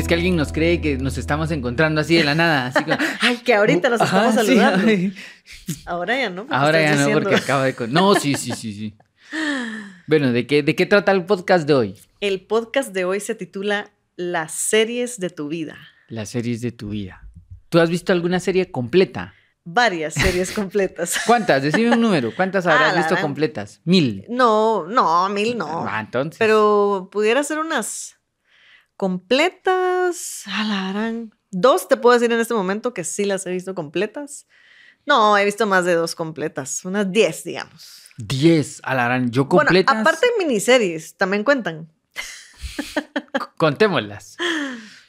¿Crees que alguien nos cree que nos estamos encontrando así de la nada? Así como, Ay, que ahorita nos Ajá, estamos sí, saludando. ay. Ahora ya no. Ahora ya no, porque acabo de... No, sí, sí, sí, sí. Bueno, ¿de qué, ¿de qué trata el podcast de hoy? El podcast de hoy se titula Las series de tu vida. Las series de tu vida. ¿Tú has visto alguna serie completa? Varias series completas. ¿Cuántas? Decime un número. ¿Cuántas Ah, habrás la visto completas? Mil. No, no, mil no. Ah, entonces. Pero pudiera ser unas completas. A la gran. Dos te puedo decir en este momento que sí las he visto completas. No, he visto más de dos completas. Unas diez, digamos. Diez, alarán. Yo completas. Bueno, aparte de miniseries, también cuentan. Contémoslas.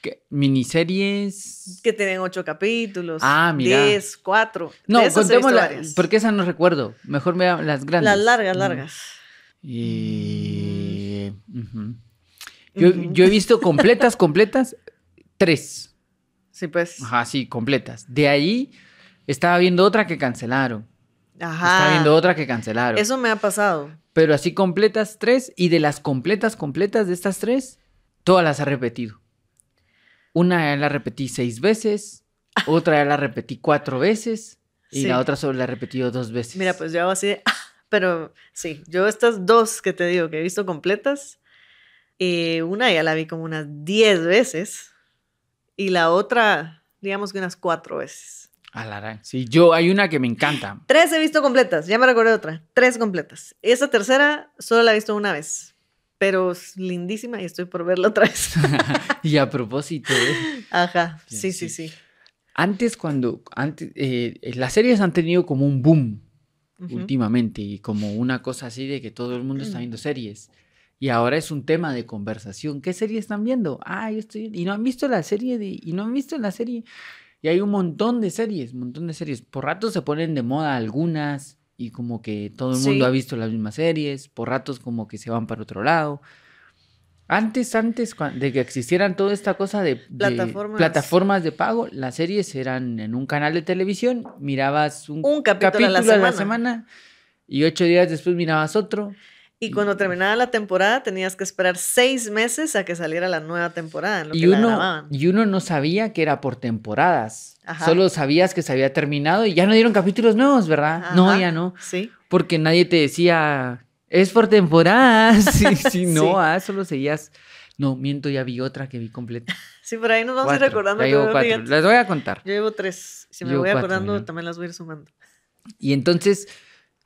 ¿Qué? Miniseries. Que tienen ocho capítulos. Ah, mira. Diez, cuatro. No, esas contémoslas. Porque esa no recuerdo. Mejor me las grandes. Las largas, Mm. largas. Y... Yo, yo he visto completas, completas, tres. Sí, pues. Ajá, sí, completas. De ahí estaba viendo otra que cancelaron. Ajá. Estaba viendo otra que cancelaron. Eso me ha pasado. Pero así completas tres. Y de las completas, completas de estas tres, todas las he repetido. Una ya la repetí seis veces. Otra ya la repetí cuatro veces. Y Sí. la otra solo la he repetido dos veces. Mira, pues yo hago así de. "Ah", Pero sí, yo estas dos que te digo que he visto completas, eh, una ya la vi como unas 10 veces y la otra, digamos que unas cuatro veces. Alarán. Sí, yo hay una que me encanta. Tres he visto completas, ya me recordé otra, tres completas. Esa tercera solo la he visto una vez, pero es lindísima y estoy por verla otra vez. y a propósito, ¿eh? Ajá, Bien, sí, sí. sí, sí. antes cuando antes eh, las series han tenido como un boom Ujú. últimamente y como una cosa así de que todo el mundo está viendo series y ahora es un tema de conversación qué serie están viendo ah yo estoy y no han visto la serie de y no han visto la serie y hay un montón de series un montón de series por ratos se ponen de moda algunas y como que todo el mundo Sí. ha visto las mismas series por ratos como que se van para otro lado antes, antes de que existieran toda esta cosa de, de Plataformas. de pago, las series eran en un canal de televisión, mirabas un, Un capítulo a la semana. semana y ocho días después mirabas otro. Y cuando terminaba la temporada tenías que esperar seis meses a que saliera la nueva temporada. En lo Y que uno, y uno no sabía que era por temporadas. Ajá. Solo sabías que se había terminado y ya no dieron capítulos nuevos, ¿verdad? No, ya no. Sí. Porque nadie te decía, es por temporadas. Sí, sí, no, Sí. ah, solo seguías. No, miento, ya vi otra que vi completa. Sí, por ahí nos vamos a ir recordando. llevo cuatro. Las voy a contar. Yo llevo tres. Si me Llevo voy cuatro, acordando, también las voy a ir sumando. Y entonces,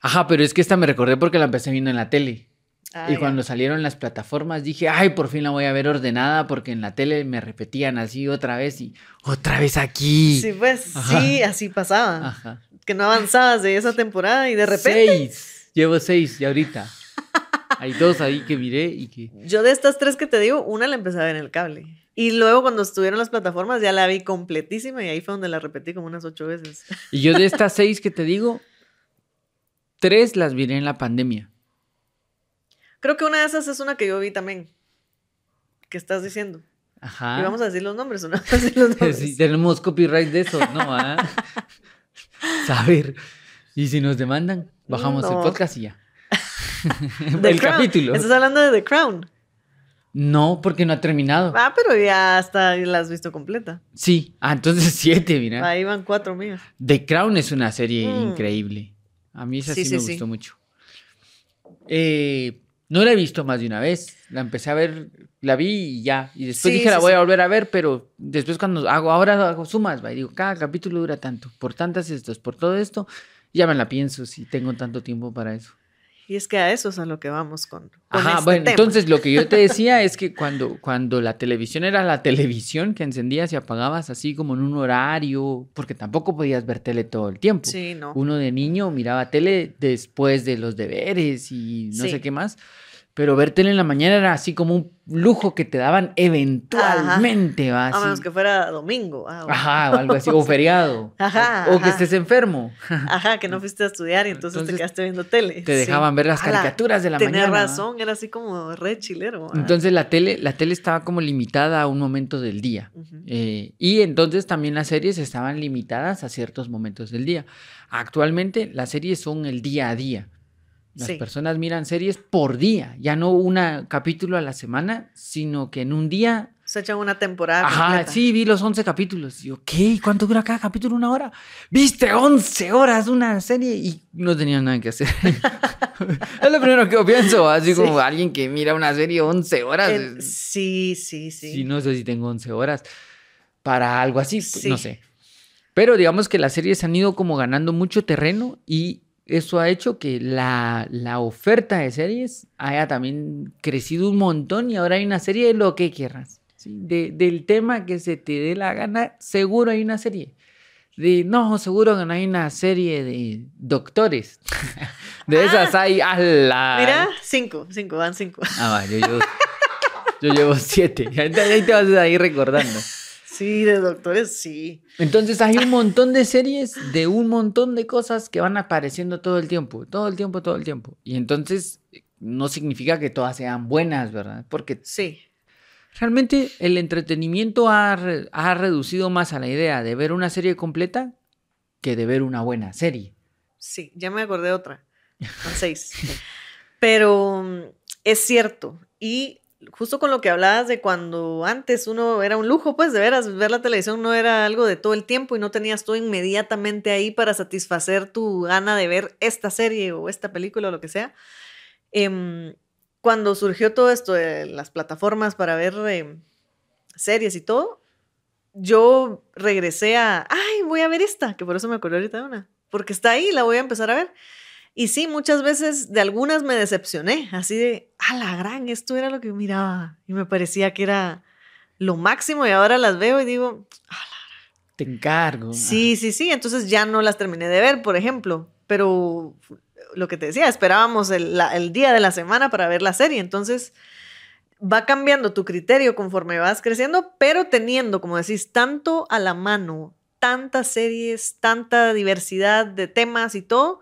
ajá, pero es que esta me recordé porque la empecé viendo en la tele. Ah, y ya. cuando salieron las plataformas dije, ay, por fin la voy a ver ordenada porque en la tele me repetían así otra vez y otra vez aquí. Sí, pues Ajá. sí, así pasaba. Ajá. Que no avanzabas de esa temporada y de repente. Seis. Llevo seis y ahorita. Hay dos ahí que miré y que... Yo de estas tres que te digo, una la empecé a ver en el cable. Y luego cuando estuvieron las plataformas ya la vi completísima y ahí fue donde la repetí como unas ocho veces. Y yo de estas seis que te digo, tres las miré en la pandemia. Creo que una de esas es una que yo vi también. Que estás diciendo. Ajá. ¿Y vamos a decir los nombres o no? Vamos a decir los nombres. Sí, tenemos copyright de eso, ¿no? ¿Ah? Saber. Y si nos demandan, bajamos el podcast y ya. El Crown. capítulo. Estás hablando de The Crown. No, porque no ha terminado. Ah, pero ya hasta la has visto completa. Sí. Ah, entonces siete, mira. Ahí van cuatro mías. The Crown es una serie Mm. increíble. A mí esa sí, Sí, me gustó mucho. Eh, no la he visto más de una vez. La empecé a ver, la vi y ya. Y después Sí, dije, la sí, voy sí. a volver a ver, pero después cuando hago, ahora hago sumas, va, y digo, cada capítulo dura tanto, por tantas estos, por todo esto, ya me la pienso si tengo tanto tiempo para eso. Y es que a eso es a lo que vamos con, con Ajá, este bueno, tema. entonces lo que yo te decía es que cuando, cuando la televisión era la televisión que encendías y apagabas así como en un horario, porque tampoco podías ver tele todo el tiempo. Sí, no. Uno de niño miraba tele después de los deberes y no Sí. sé qué más. Pero ver tele en la mañana era así como un lujo que te daban eventualmente, ¿va? A Así. menos que fuera domingo. Ah, bueno. Ajá, o algo así, o feriado. Ajá, O, o que ajá. estés enfermo. Ajá, que no fuiste a estudiar y entonces, Entonces, te quedaste viendo tele. Te dejaban ver las Ala, caricaturas de la tenés mañana. ¿va? razón, era así como re chilero. ah. Entonces la tele, la tele estaba como limitada a un momento del día. Eh, y entonces también las series estaban limitadas a ciertos momentos del día. Actualmente las series son el día a día. Las Sí. personas miran series por día, ya no un capítulo a la semana, sino que en un día Se echan una temporada. Ajá, completa. sí, vi los 11 capítulos. Y yo, ¿qué? ¿Cuánto dura cada capítulo? ¿Una hora? ¿Viste 11 horas una serie? Y no tenía nada que hacer. es lo primero que pienso, así Sí. como alguien que mira una serie 11 horas. Es- sí, sí, sí. Sí, no sé si tengo 11 horas para algo así, pues, Sí. no sé. Pero digamos que las series han ido como ganando mucho terreno y eso ha hecho que la, la oferta de series haya también crecido un montón y ahora hay una serie de lo que quieras. ¿sí? De- del tema que se te dé la gana, seguro hay una serie. De, no, seguro que no hay una serie de doctores. de esas hay a la... Mira, cinco, cinco, van cinco. Ah, va, yo llevo, yo llevo siete. Ahí te, ahí te vas a ir recordando. Sí, de doctores, sí. Entonces hay un montón de series de un montón de cosas que van apareciendo todo el tiempo, todo el tiempo, todo el tiempo. Y entonces no significa que todas sean buenas, ¿verdad? Porque Sí, realmente el entretenimiento ha, ha reducido más a la idea de ver una serie completa que de ver una buena serie. sí, ya me acordé de otra. Son seis. Pero mm, es cierto. Y justo con lo que hablabas de cuando antes uno era un lujo, pues de veras, ver la televisión no era algo de todo el tiempo y no tenías todo inmediatamente ahí para satisfacer tu gana de ver esta serie o esta película o lo que sea. Em, cuando surgió todo esto de las plataformas para ver em, series y todo, yo regresé a, ay, voy a ver esta, que por eso me acuerdo ahorita de una, porque está ahí, la voy a empezar a ver. Y sí, muchas veces de algunas me decepcioné, así de, a la gran, esto era lo que miraba y me parecía que era lo máximo y ahora las veo y digo, Te encargo. sí, sí, sí, entonces ya no las terminé de ver, por ejemplo, pero lo que te decía, esperábamos el, la- el día de la semana para ver la serie, entonces va cambiando tu criterio conforme vas creciendo, pero teniendo, como decís, tanto a la mano, tantas series, tanta diversidad de temas y todo,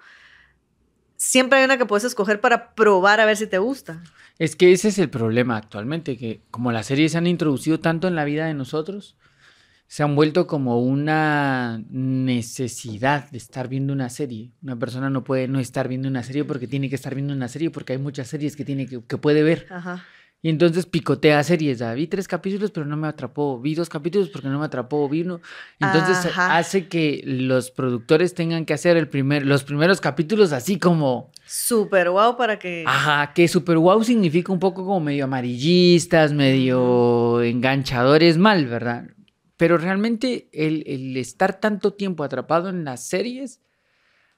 siempre hay una que puedes escoger para probar a ver si te gusta. Es que ese es el problema actualmente, que como las series se han introducido tanto en la vida de nosotros, se han vuelto como una necesidad de estar viendo una serie. Una persona no puede no estar viendo una serie porque tiene que estar viendo una serie porque hay muchas series que tiene que, que puede ver. Ajá. Y entonces picotea series. ah, Vi tres capítulos pero no me atrapó. Vi dos capítulos porque no me atrapó. Vi uno. Entonces Ajá. hace que los productores tengan que hacer el primer, los primeros capítulos así como... Súper guau para que... Ajá, que super wow significa un poco como medio amarillistas, medio enganchadores mal, ¿verdad? Pero realmente el, el estar tanto tiempo atrapado en las series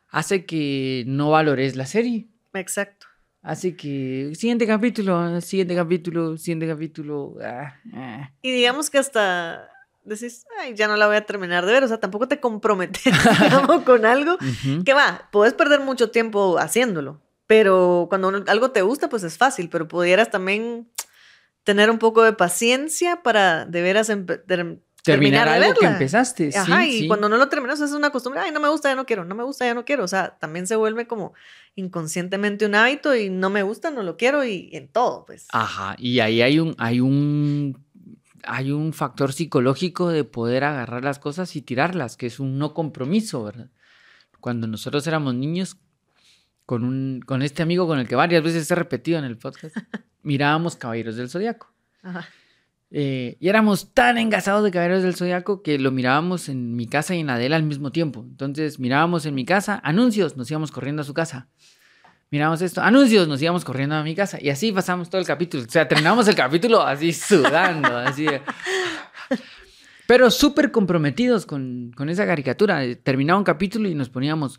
hace que no valores la serie. Exacto. Hace que siguiente capítulo, siguiente capítulo, siguiente capítulo. ah, ah. Y digamos que hasta decís, ay, ya no la voy a terminar de ver, o sea, tampoco te comprometes, digamos, con algo que va, puedes perder mucho tiempo haciéndolo, pero cuando algo te gusta, pues es fácil, pero pudieras también tener un poco de paciencia para de veras Terminar de algo que empezaste. sí, Ajá, y sí. cuando no lo terminas es una costumbre, ay, no me gusta, ya no quiero, no me gusta, ya no quiero, o sea, también se vuelve como inconscientemente un hábito y no me gusta, no lo quiero y en todo, pues. Ajá, y ahí hay un, hay un, hay un factor psicológico de poder agarrar las cosas y tirarlas, que es un no compromiso, ¿verdad? Cuando nosotros éramos niños, con un, con este amigo con el que varias veces he repetido en el podcast, mirábamos Caballeros del Zodiaco. Ajá. Eh, y éramos tan engasados de Caballeros del Zodiaco que lo mirábamos en mi casa y en la de él al mismo tiempo. Entonces mirábamos en mi casa anuncios, nos íbamos corriendo a su casa. Mirábamos esto, anuncios, nos íbamos corriendo a mi casa. Y así pasamos todo el capítulo. O sea, terminamos el capítulo así sudando, así. Pero súper comprometidos con, con esa caricatura. Terminaba un capítulo y nos poníamos,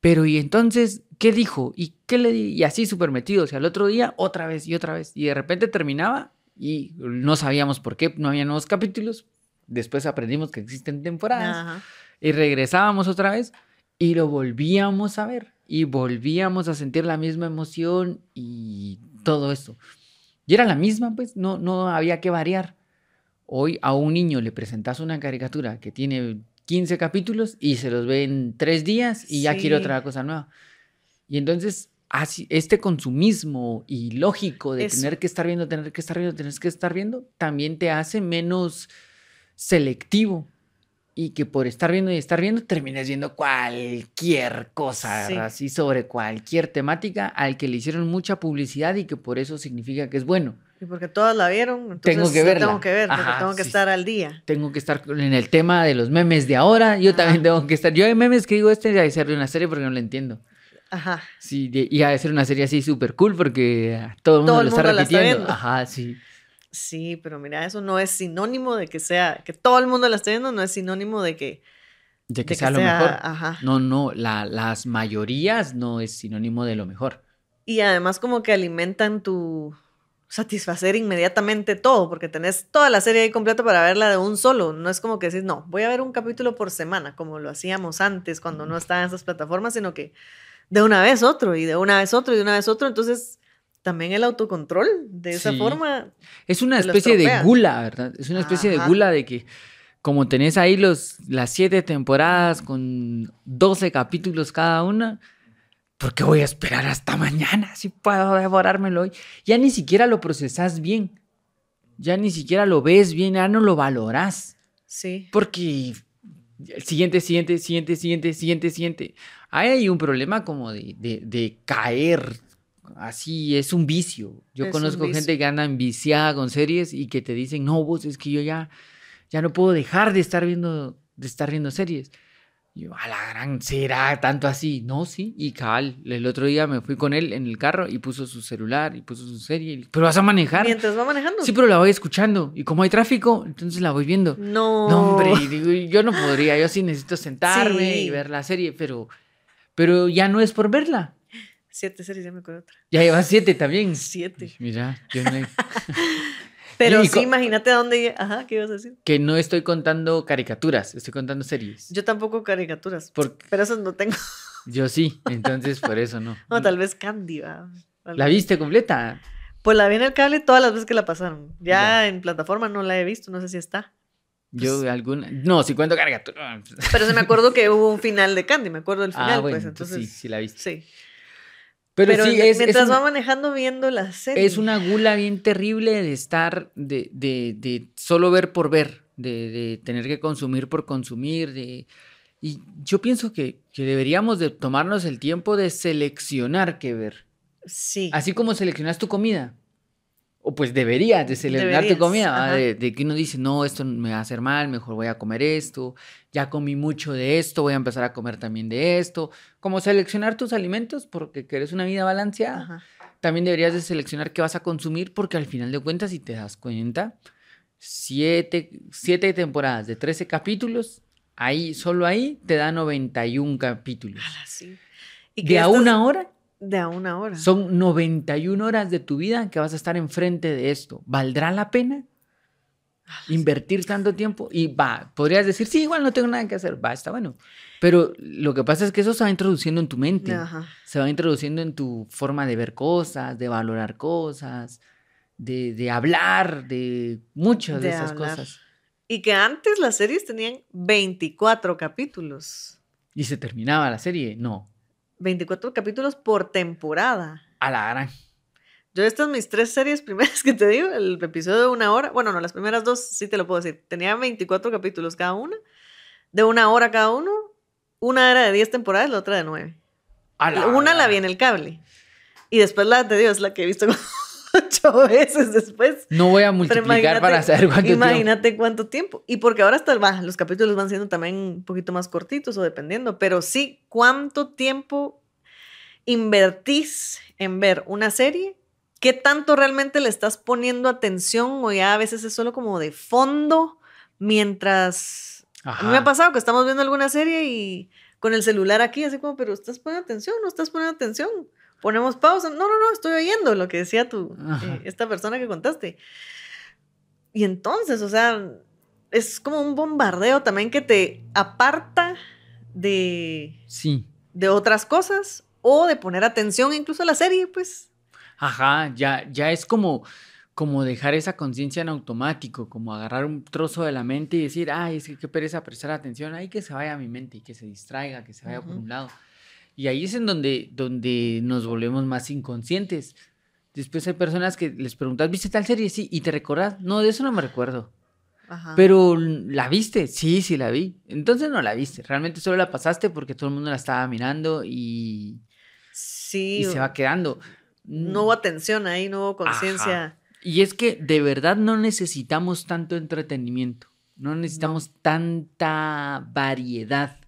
pero y entonces, ¿qué dijo? ¿Y qué le di? Y así súper metidos. Y al otro día, otra vez y otra vez. Y de repente terminaba y no sabíamos por qué no había nuevos capítulos. Después aprendimos que existen temporadas. Ajá. Y regresábamos otra vez y lo volvíamos a ver. Y volvíamos a sentir la misma emoción y todo esto. Y era la misma, pues, no, no había que variar. Hoy a un niño le presentas una caricatura que tiene 15 capítulos y se los ve en tres días y ya quiere otra cosa nueva. Y entonces, así, este consumismo ilógico de Eso. tener que estar viendo, tener que estar viendo, tener que estar viendo, también te hace menos selectivo. Y que por estar viendo y estar viendo, termines viendo cualquier cosa, Sí. así sobre cualquier temática al que le hicieron mucha publicidad y que por eso significa que es bueno. Y porque todas la vieron, entonces Tengo que verla. tengo que ver, Ajá, tengo que sí. estar al día. Tengo que estar en el tema de los memes de ahora. Yo también tengo que estar. Yo hay memes que digo, este debe ser de una serie porque no lo entiendo. Ajá. Sí, de- y ha de ser una serie así súper cool porque todo el mundo Todo el lo está mundo la está repitiendo. Ajá, sí. Sí, pero mira, eso no es sinónimo de que sea, que todo el mundo la esté viendo, no es sinónimo de que, De de que sea lo mejor. Ajá. No, no, la- las mayorías no es sinónimo de lo mejor. Y además como que alimentan tu satisfacer inmediatamente todo, porque tenés toda la serie ahí completa para verla de un solo. No es como que decís, no, voy a ver un capítulo por semana, como lo hacíamos antes cuando no estaban esas plataformas, sino que de una vez otro, y de una vez otro, y de una vez otro. Entonces, también el autocontrol, de esa Sí. forma, Es una especie de gula, ¿verdad? Es una especie de gula de que como tenés ahí los, las siete temporadas con 12 capítulos cada una, ¿por qué voy a esperar hasta mañana si puedo devorármelo hoy? Ya ni siquiera lo procesas bien, ya ni siquiera lo ves bien, ya no lo valorás, sí. porque el siguiente, siguiente, siguiente, siguiente, siguiente, siguiente. Hay un problema como de, de- de caer. Así es un vicio. Yo Es conozco vicio. gente que anda enviciada con series y que te dicen, no, vos es que yo ya, ya no puedo dejar de estar viendo, de estar viendo series. Y yo, a la gran, ¿será tanto así? No, sí. Y cabal, el otro día me fui con él en el carro y puso su celular y puso su serie. y- Pero vas a manejar. Mientras va manejando. Sí, pero la voy escuchando. Y como hay tráfico, entonces la voy viendo. No. No, hombre, y digo, yo no podría, yo sí necesito sentarme y Sí. ver la serie, pero, pero ya no es por verla. Siete series, ya me acuerdo otra. Ya llevas siete también. Siete. Mira, yo no, Pero sí, imagínate a dónde... Ajá, ¿qué ibas a decir? que no estoy contando caricaturas, estoy contando series. Yo, Yo tampoco caricaturas, Por- pero esas no tengo. sí, entonces por eso no. No, tal vez Candy, va. ¿La viste completa? Pues la vi en el cable todas las veces que la pasaron. Ya, Ya. en plataforma no la he visto, no sé si está. Yo Pues alguna... No, si cuento caricaturas. Pero se me acuerdo que hubo un final de Candy, me acuerdo del final, ah, bueno, pues entonces entonces. sí, sí la viste. Sí. Pero, Pero, sí, es, es mientras una- va manejando viendo la serie. Es una gula bien terrible de estar, de, de, de solo ver por ver, de, de tener que consumir por consumir, de... Y yo pienso que, que deberíamos de tomarnos el tiempo de seleccionar qué ver. Sí. Así como seleccionas tu comida. O pues deberías de seleccionar tu comida, de, de que uno dice, no, esto me va a hacer mal, mejor voy a comer esto, ya comí mucho de esto, voy a empezar a comer también de esto. Como seleccionar tus alimentos porque querés una vida balanceada Ajá. también deberías de seleccionar qué vas a consumir porque al final de cuentas, si te das cuenta, siete, siete temporadas de 13 capítulos, ahí, solo ahí te da 91 capítulos. Sí. Y De a una hora, De a una hora. son 91 horas de tu vida que vas a estar enfrente de esto. ¿Valdrá la pena invertir tanto tiempo? Y va, podrías decir, sí, igual no tengo nada que hacer, va, está bueno. Pero lo que pasa es que eso se va introduciendo en tu mente Ajá. se va introduciendo en tu forma de ver cosas, de valorar cosas, de, de hablar, de muchas de, De esas hablar. cosas. Y que antes las series tenían 24 capítulos. Y se terminaba la serie. No, 24 capítulos por temporada. a la gran. Yo estas mis tres series primeras que te digo, el episodio de una hora, bueno, no, las primeras dos sí te lo puedo decir, tenía 24 capítulos cada una, de una hora cada uno, una era de 10 temporadas, la otra de 9. A la Una la vi en el cable. Y después la de Dios, la que he visto ocho veces después. No voy a multiplicar para saber cuánto tiempo. imagínate cuánto tiempo. Y porque ahora hasta va, los capítulos van siendo también un poquito más cortitos o dependiendo, pero sí, cuánto tiempo invertís en ver una serie, qué tanto realmente le estás poniendo atención o ya a veces es solo como de fondo mientras... A mí me ha Ajá. pasado que estamos viendo alguna serie y con el celular aquí, así como, pero ¿estás poniendo atención? ¿No estás poniendo atención? Ponemos pausa. No, no, no, estoy oyendo lo que decía tú, eh, esta persona que contaste. Y entonces, o sea, es como un bombardeo también que te aparta de, Sí. de otras cosas o de poner atención incluso a la serie, pues. Ajá, ya, ya es como, como dejar esa conciencia en automático, como agarrar un trozo de la mente y decir, ay, es que qué pereza prestar atención, ay, que se vaya a mi mente y que se distraiga, que se vaya por un lado. Y ahí es en donde, donde nos volvemos más inconscientes. Después hay personas que les preguntas, ¿viste tal serie? Sí, y te recordás, no, de eso no me recuerdo. Ajá. Pero, ¿la viste? Sí, sí la vi. Entonces no la viste, realmente solo la pasaste porque todo el mundo la estaba mirando y, sí, y se va quedando. no hubo atención ahí, no hubo conciencia. Y es que de verdad no necesitamos tanto entretenimiento, no necesitamos tanta variedad,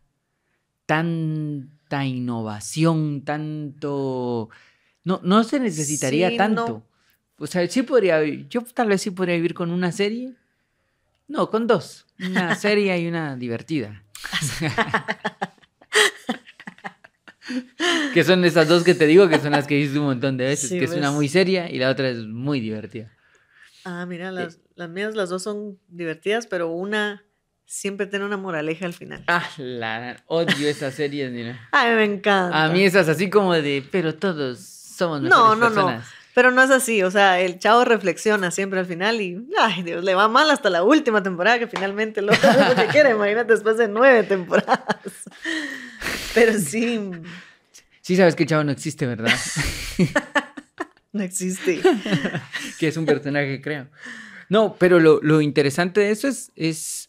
tanta innovación, tanto... No, no se necesitaría Sí, tanto. no. O sea, sí podría, yo tal vez sí podría vivir con una serie. No, con dos. Una serie y una divertida. que son esas dos que te digo que son las que hice un montón de veces. Sí, que es una muy seria y la otra es muy divertida. Ah, Eh, mira, las, las mías, las dos son divertidas, pero una siempre tiene una moraleja al final. Ah, la odio esas series, mira. Ay, me encanta. A mí esas así como de, pero todos somos mejores No, no, no. Pero no es así, o sea, el chavo reflexiona siempre al final y, ay Dios, le va mal hasta la última temporada que finalmente lo que quiere, imagínate después de nueve temporadas. Pero sí, Sí sabes que el chavo no existe, ¿verdad? no existe. que es un personaje, creo. No, pero lo, lo interesante de eso es, es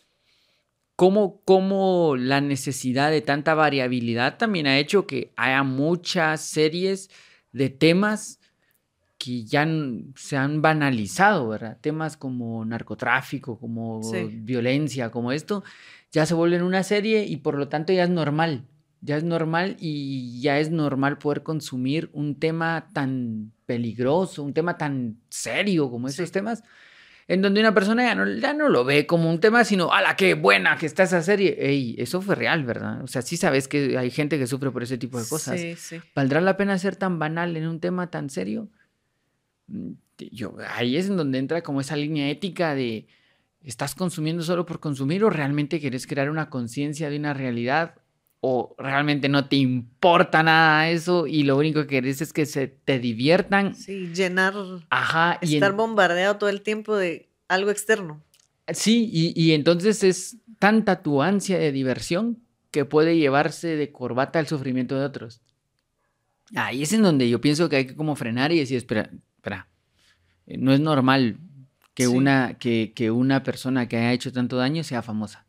cómo, cómo la necesidad de tanta variabilidad también ha hecho que haya muchas series de temas que ya se han banalizado, ¿verdad? Temas como narcotráfico, como Sí. violencia, como esto, ya se vuelven una serie y por lo tanto ya es normal. Ya es normal y ya es normal poder consumir un tema tan peligroso, un tema tan serio como esos temas, en donde una persona ya no, ya no lo ve como un tema, sino, ¡ala, qué buena que está esa serie! Ey, eso fue real, ¿verdad? O sea, sí sabes que hay gente que sufre por ese tipo de cosas. Sí, sí. ¿Valdrá la pena ser tan banal en un tema tan serio? Mm, Yo, ahí es en donde entra como esa línea ética de ¿estás consumiendo solo por consumir o realmente quieres crear una conciencia de una realidad? ¿O realmente no te importa nada eso y lo único que querés es que se te diviertan? Sí, llenar, Ajá. y en- estar bombardeado todo el tiempo de algo externo. Sí, y, y entonces es tanta tu ansia de diversión que puede llevarse de corbata al sufrimiento de otros. Ahí es en donde yo pienso que hay que como frenar y decir, espera, espera, eh, no es normal que, Sí. una, que, que una persona que haya hecho tanto daño sea famosa.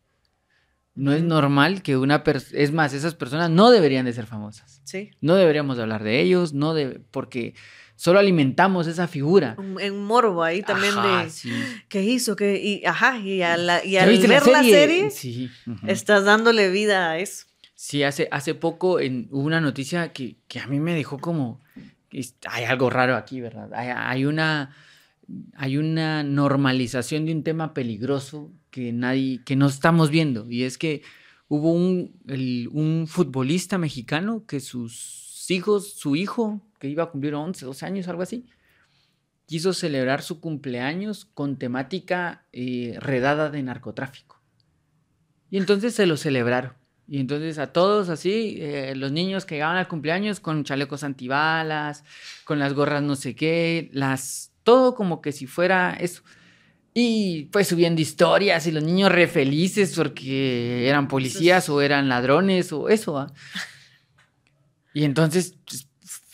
No es normal que una persona, es más, esas personas no deberían de ser famosas. Sí. No deberíamos hablar de ellos, no de, porque solo alimentamos esa figura. Un- En morbo ahí también Ajá, de sí. qué hizo, qué, y ajá, y, a la- y ¿Ya al ver la serie, Sí. ujú. estás dándole vida a eso. Sí, hace, hace poco en, hubo una noticia que, que a mí me dejó como... Hay algo raro aquí, ¿verdad? Hay, hay una, hay una normalización de un tema peligroso que nadie, que no estamos viendo. Y es que hubo un, un futbolista mexicano que sus hijos, su hijo, que iba a cumplir 11, 12 años, algo así, quiso celebrar su cumpleaños con temática eh, redada de narcotráfico. Y entonces se lo celebraron. Y entonces a todos así, eh, los niños que llegaban al cumpleaños con chalecos antibalas, con las gorras no sé qué, las, todo como que si fuera eso. Y pues subiendo historias y los niños re felices porque eran policías o eran ladrones o eso. ¿va? Y entonces, pues,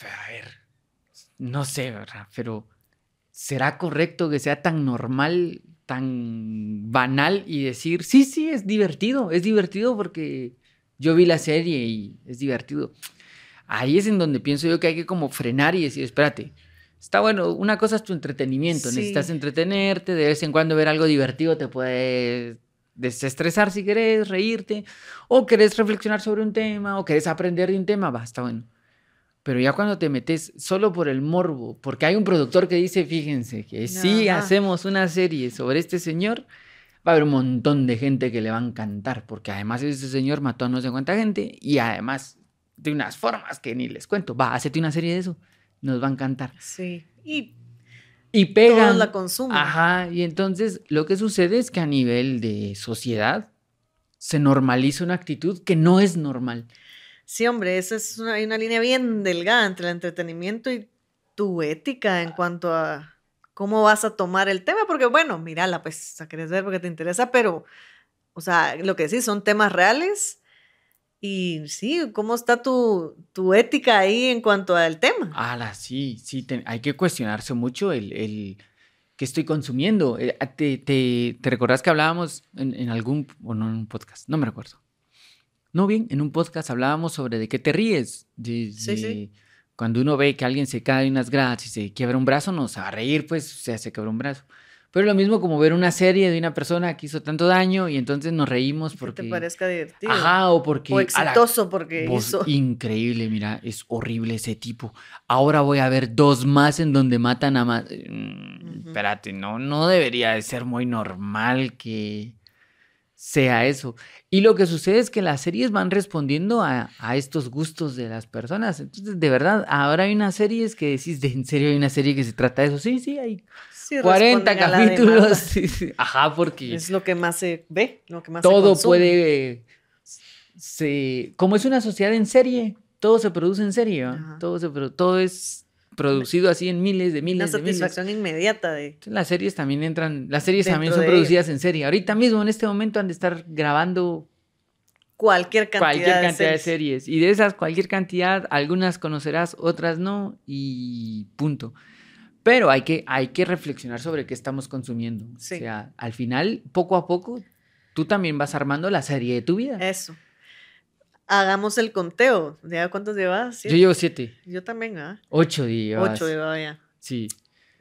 a ver, no sé, ¿verdad? Pero ¿será correcto que sea tan normal, tan banal y decir, sí, sí, es divertido, es divertido porque yo vi la serie y es divertido? Ahí es en donde pienso yo que hay que como frenar y decir, espérate, está bueno, una cosa es tu entretenimiento, Sí. necesitas entretenerte, de vez en cuando ver algo divertido te puede desestresar si querés, reírte, o querés reflexionar sobre un tema, o querés aprender de un tema, va, está bueno. Pero ya cuando te metes solo por el morbo, porque hay un productor que dice, fíjense, que si hacemos una serie sobre este señor, va a haber un montón de gente que le va a encantar, porque además ese señor mató a no sé cuánta gente y además de unas formas que ni les cuento. Va, hacete una serie de eso, nos va a encantar. Sí. Y Y pegan. todos la consumen. Ajá, y entonces lo que sucede es que a nivel de sociedad se normaliza una actitud que no es normal. Sí, hombre, esa es una, hay una línea bien delgada entre el entretenimiento y tu ética en cuanto a cómo vas a tomar el tema, porque bueno, mírala, pues la querés ver porque te interesa, pero, o sea, lo que sí son temas reales y sí, ¿cómo está tu, tu ética ahí en cuanto al tema? Ala, sí, sí, te- hay que cuestionarse mucho el, el qué estoy consumiendo. Eh, ¿Te, te, te recordás que hablábamos en, en algún, o no en un podcast? No me recuerdo. No bien, en un podcast hablábamos sobre de qué te ríes. De, Sí, Cuando uno ve que alguien se cae de unas gradas y se quiebra un brazo, no se va a reír, pues se se quebró un brazo. Pero lo mismo como ver una serie de una persona que hizo tanto daño y entonces nos reímos porque... Que te parezca divertido. Ajá, o porque... O exitoso porque vos, hizo... Increíble, mira, es horrible ese tipo. Ahora voy a ver dos más en donde matan a más... Mm, Espérate, no, no debería de ser muy normal que sea eso. Y lo que sucede es que las series van respondiendo a, a, estos gustos de las personas. Entonces, de verdad, ahora hay unas series que decís, ¿de en serio hay una serie que se trata de eso? Sí, sí, hay Sí, 40 responden a la capítulos. demanda. sí, sí. Ajá, porque Es lo que más se ve, lo que más se todo consume. puede... Se, como es una sociedad en serie, todo se produce en serie. Todo, se, todo es producido así en miles de Una miles de miles. satisfacción inmediata de... Las series también entran, las series también son de producidas en serie. Ahorita mismo, en este momento, han de estar grabando Cualquier cantidad, cualquier de, cantidad de series. series. Y de esas, cualquier cantidad, algunas conocerás, otras no, y punto. Pero hay que, hay que reflexionar sobre qué estamos consumiendo. Sí. O sea, al final, poco a poco, tú también vas armando la serie de tu vida. Eso. Hagamos el conteo. ¿Ya cuántos llevas? Yo llevo siete, Yo también, ¿ah? ocho días. Ocho llevaba ya. Sí.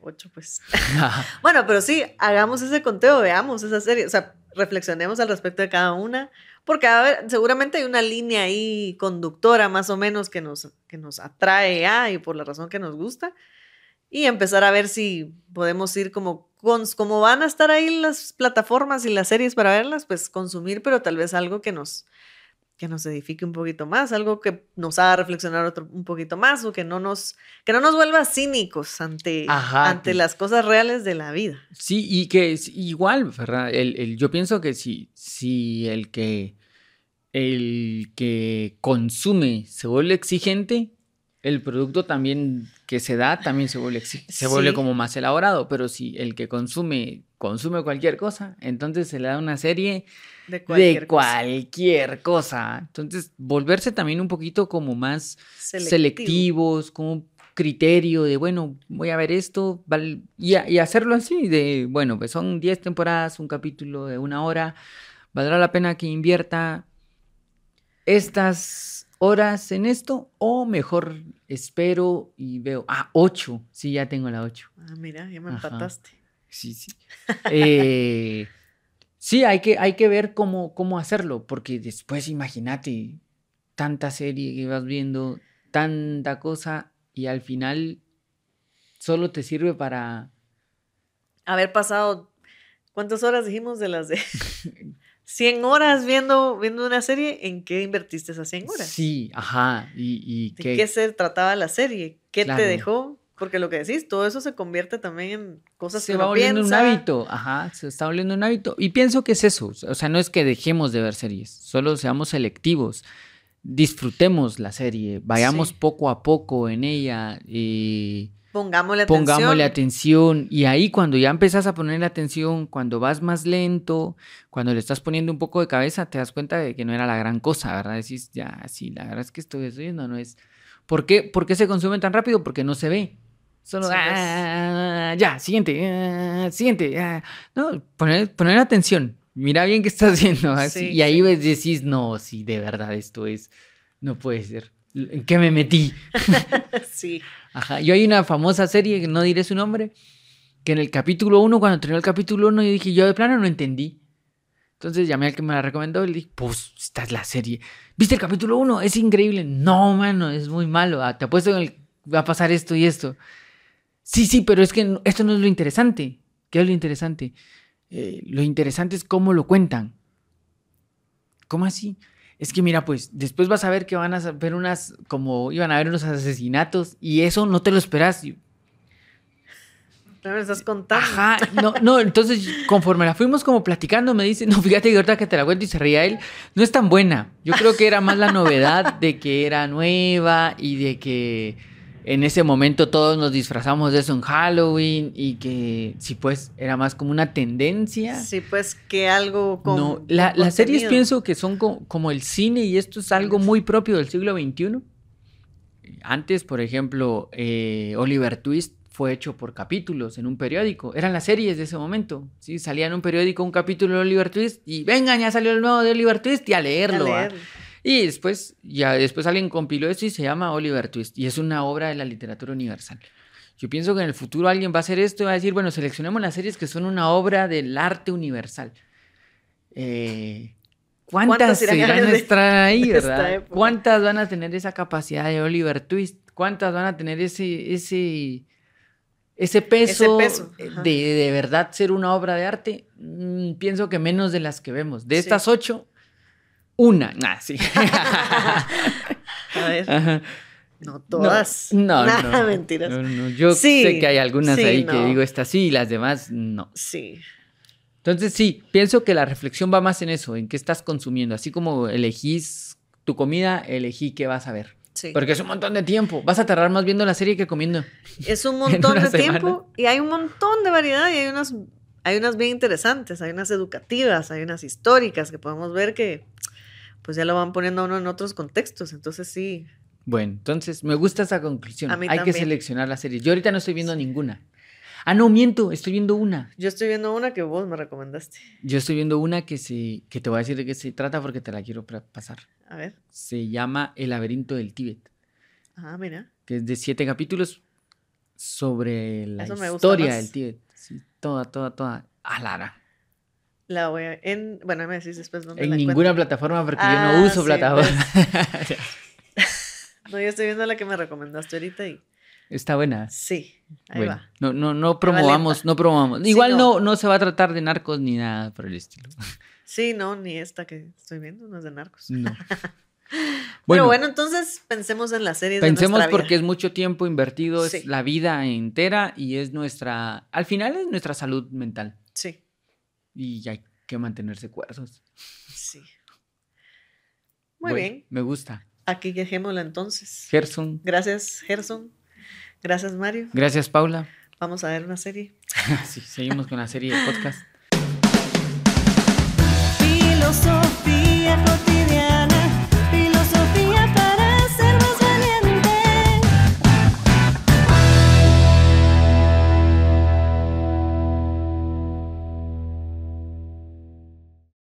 Ocho, pues. Bueno, pero sí, hagamos ese conteo, veamos esa serie, o sea, reflexionemos al respecto de cada una, porque a ver, seguramente hay una línea ahí conductora más o menos que nos, que nos atrae a y por la razón que nos gusta, y empezar a ver si podemos ir como, como van a estar ahí las plataformas y las series para verlas, pues consumir, pero tal vez algo que nos que nos edifique un poquito más, algo que nos haga reflexionar otro, un poquito más o que no nos que no nos vuelva cínicos ante, Ajá, ante que- las cosas reales de la vida. Sí, y que es igual, ¿verdad? El, el- yo pienso que si, si el que el que consume se vuelve exigente, el producto también que se da también se vuelve se vuelve Sí. como más elaborado. Pero si el que consume consume cualquier cosa, entonces se le da una serie De cualquier de cosa. cualquier cosa. Entonces, volverse también un poquito como más Selectivo. selectivos, un criterio de, bueno, voy a ver esto, y, a- y hacerlo así, de, bueno, pues son 10 temporadas, un capítulo de una hora, ¿valdrá la pena que invierta estas horas en esto? O mejor espero y veo, ah, 8, sí, ya tengo la 8. Ah, mira, ya me Ajá. empataste. Sí, sí. Eh, sí, hay que, hay que ver cómo, cómo hacerlo, porque después imagínate tanta serie que vas viendo, tanta cosa, y al final solo te sirve para... Haber pasado, ¿cuántas horas dijimos de las de 100 horas viendo, viendo una serie? ¿En qué invertiste esas 100 horas? Sí, ajá, y, y ¿De qué se trataba la serie? ¿Qué Claro. te dejó? Porque lo que decís, todo eso se convierte también en cosas se que va uno volviendo un piensa. hábito, ajá, se está volviendo un hábito. Y pienso que es eso, o sea, no es que dejemos de ver series, solo seamos selectivos, disfrutemos la serie, vayamos Sí. poco a poco en ella, y Pongámosle atención. pongámosle atención. Y ahí cuando ya empezás a ponerle atención, cuando vas más lento, cuando le estás poniendo un poco de cabeza, te das cuenta de que no era la gran cosa, ¿verdad? Decís, ya, sí, la verdad es que estoy viendo, no es... ¿Por qué, ¿Por qué se consume tan rápido? Porque no se ve. Solo, Sí, pues. "Ah, ya, siguiente, ah, siguiente. ah". No, poner, poner atención. Mira bien qué estás haciendo. así, Sí, y ahí sí. ves, decís, no, sí, de verdad, esto es, no puede ser. ¿En qué me metí? sí. Ajá. Yo hay una famosa serie, que no diré su nombre, que en el capítulo 1, cuando terminó el capítulo 1, yo dije, yo de plano no entendí. Entonces llamé al que me la recomendó y le dije, pues, esta es la serie. ¿Viste el capítulo 1? Es increíble. No, mano, es muy malo. Ah, te apuesto que va a pasar esto y esto. Sí, sí, pero es que esto no es lo interesante. ¿Qué es lo interesante? Eh, lo interesante es cómo lo cuentan. ¿Cómo así? Es que mira, pues después vas a ver que van a ver unas, como iban a haber unos asesinatos y eso no te lo esperas. No me estás contando. Ajá, no, no, entonces conforme la fuimos como platicando, me dice, no, fíjate que ahorita que te la cuento y se reía él, no es tan buena. Yo creo que era más la novedad de que era nueva y de que en ese momento todos nos disfrazamos de eso en Halloween y que sí, pues era más como una tendencia. Sí, pues que algo con. no, la- las series pienso que son co- como el cine y esto es algo muy propio del siglo XXI. Antes, por ejemplo, eh, Oliver Twist fue hecho por capítulos en un periódico. Eran las series de ese momento. ¿sí? Salía en un periódico un capítulo de Oliver Twist y vengan, ya salió el nuevo de Oliver Twist y a A leerlo. Y después, ya después alguien compiló esto y se llama Oliver Twist. Y es una obra de la literatura universal. Yo pienso que en el futuro alguien va a hacer esto y va a decir, bueno, seleccionemos las series que son una obra del arte universal. Eh, ¿Cuántas, ¿Cuántas irán a estar ahí, verdad? ¿Cuántas van a tener esa capacidad de Oliver Twist? ¿Cuántas van a tener ese, ese, ese peso, peso, de, de verdad ser una obra de arte? Mm, pienso que menos de las que vemos. De Sí. estas ocho, una. Nah, sí. A ver, Ajá. no todas. No, no. Nada, mentiras. No, no, Yo Sí, sé que hay algunas sí, ahí que digo esta sí y las demás no. Sí, Entonces sí, pienso que la reflexión va más en eso, en qué estás consumiendo. Así como elegís tu comida, elegí qué vas a ver. sí. Porque es un montón de tiempo. Vas a tardar más viendo la serie que comiendo. Es un montón de semana. tiempo y hay un montón de variedad y hay unas, hay unas bien interesantes, hay unas educativas, hay unas históricas que podemos ver que pues ya lo van poniendo a uno en otros contextos. Entonces sí, Bueno, entonces me gusta esa conclusión. A mí Hay que seleccionar las series. Yo ahorita no estoy viendo ninguna. Ah, no, miento, estoy viendo una. yo estoy viendo una que vos me recomendaste. Yo estoy viendo una que se, que te voy a decir de qué se trata porque te la quiero pasar. A ver. Se llama El laberinto del Tíbet. Ah, mira. que es de siete capítulos sobre la Eso historia del Tíbet. Sí, toda, toda, toda. A Lara. La voy a, en, bueno, me decís después dónde En la ninguna encuentro. plataforma porque yo Ah, no uso sí, plataforma. No, yo estoy viendo la que me recomendaste ahorita y Está buena. sí, ahí Bueno, va. no, no, no promovamos, no promovamos. Sí, Igual no. no. no se va a tratar de narcos ni nada por el estilo. Sí, no, ni esta que estoy viendo, no es de narcos. No. Pero bueno, entonces pensemos en las series de Pensemos vida. porque es mucho tiempo invertido, Sí. es la vida entera y es nuestra, al final es nuestra salud mental Sí, y hay que mantenerse cuerdos. Sí. Muy bien. Me gusta. Aquí dejémosla entonces. Gerson. Gracias, Gerson. Gracias, Mario. Gracias, Paula. Vamos a ver una serie. sí, seguimos con la serie de podcast. Filosofía cotidiana.